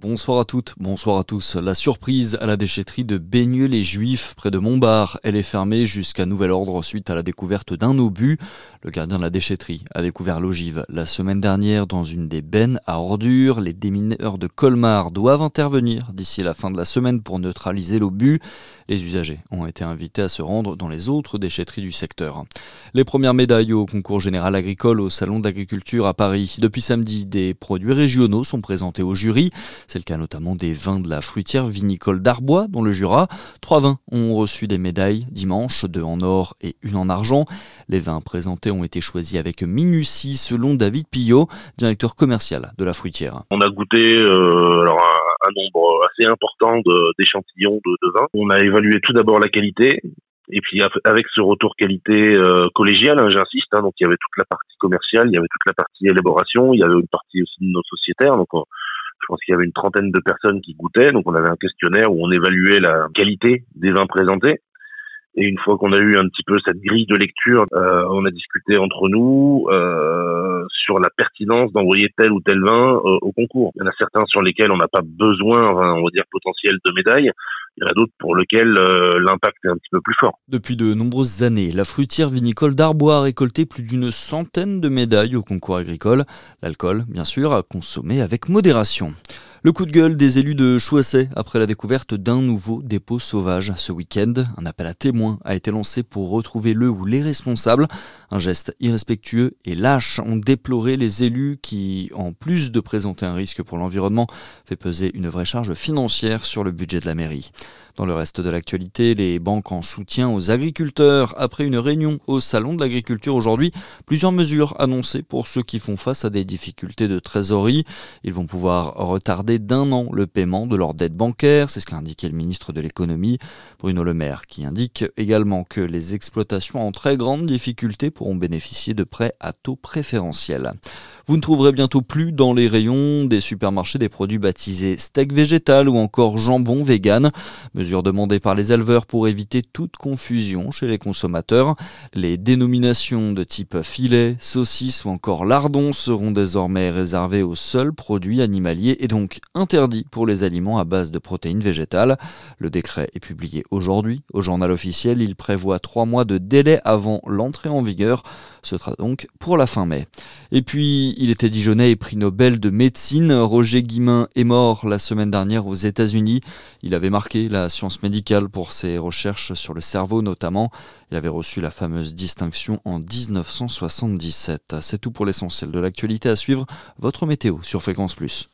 Bonsoir à toutes, bonsoir à tous. La surprise à la déchetterie de Baigneux-les-Juifs, près de Montbard. Elle est fermée jusqu'à nouvel ordre suite à la découverte d'un obus. Le gardien de la déchetterie a découvert l'ogive la semaine dernière dans une des bennes à ordures. Les démineurs de Colmar doivent intervenir d'ici la fin de la semaine pour neutraliser l'obus. Les usagers ont été invités à se rendre dans les autres déchetteries du secteur. Les premières médailles au concours général agricole au Salon d'agriculture à Paris. Depuis samedi, des produits régionaux sont présentés au jury. C'est le cas notamment des vins de la fruitière vinicole d'Arbois dans le Jura. Trois vins ont reçu des médailles dimanche, deux en or et une en argent. Les vins présentés ont été choisis avec minutie selon David Pillot, directeur commercial de la fruitière. On a goûté euh, un, nombre assez important d'échantillons de, de, vins. On a évalué tout d'abord la qualité, et puis avec ce retour qualité euh, collégial, hein, j'insiste, hein, donc il y avait toute la partie commerciale, il y avait toute la partie élaboration, il y avait une partie aussi de nos sociétaires, donc je pense qu'il y avait une trentaine de personnes qui goûtaient, donc on avait un questionnaire où on évaluait la qualité des vins présentés. Et une fois qu'on a eu un petit peu cette grille de lecture, euh, on a discuté entre nous euh, sur la pertinence d'envoyer tel ou tel vin euh, au concours. Il y en a certains sur lesquels on n'a pas besoin, on va dire, potentiel de médailles. Il y en a d'autres pour lesquels l'impact est un petit peu plus fort. Depuis de nombreuses années, la fruitière vinicole d'Arbois a récolté plus d'une centaine de médailles au concours agricole. L'alcool, bien sûr, a consommé avec modération. Le coup de gueule des élus de Chouasset après la découverte d'un nouveau dépôt sauvage ce week-end. Un appel à témoins a été lancé pour retrouver le ou les responsables. Un geste irrespectueux et lâche ont déploré les élus qui, en plus de présenter un risque pour l'environnement, fait peser une vraie charge financière sur le budget de la mairie. Dans le reste de l'actualité, les banques en soutien aux agriculteurs. Après une réunion au Salon de l'agriculture aujourd'hui, plusieurs mesures annoncées pour ceux qui font face à des difficultés de trésorerie. Ils vont pouvoir retarder d'un an le paiement de leurs dettes bancaires, c'est ce qu'a indiqué le ministre de l'économie, Bruno Le Maire, qui indique également que les exploitations en très grande difficulté pourront bénéficier de prêts à taux préférentiels. Vous ne trouverez bientôt plus dans les rayons des supermarchés des produits baptisés steak végétal ou encore jambon vegan, mesure demandée par les éleveurs pour éviter toute confusion chez les consommateurs. Les dénominations de type filet, saucisse ou encore lardon seront désormais réservées aux seuls produits animaliers et donc interdits pour les aliments à base de protéines végétales. Le décret est publié aujourd'hui au journal officiel. Il prévoit trois mois de délai avant l'entrée en vigueur. Ce sera donc pour la fin mai. Et puis, il était Dijonais et prix Nobel de médecine. Roger Guimin est mort la semaine dernière aux États-Unis. Il avait marqué la science médicale pour ses recherches sur le cerveau notamment. Il avait reçu la fameuse distinction en 1977. C'est tout pour l'essentiel de l'actualité à suivre. Votre météo sur Fréquence Plus.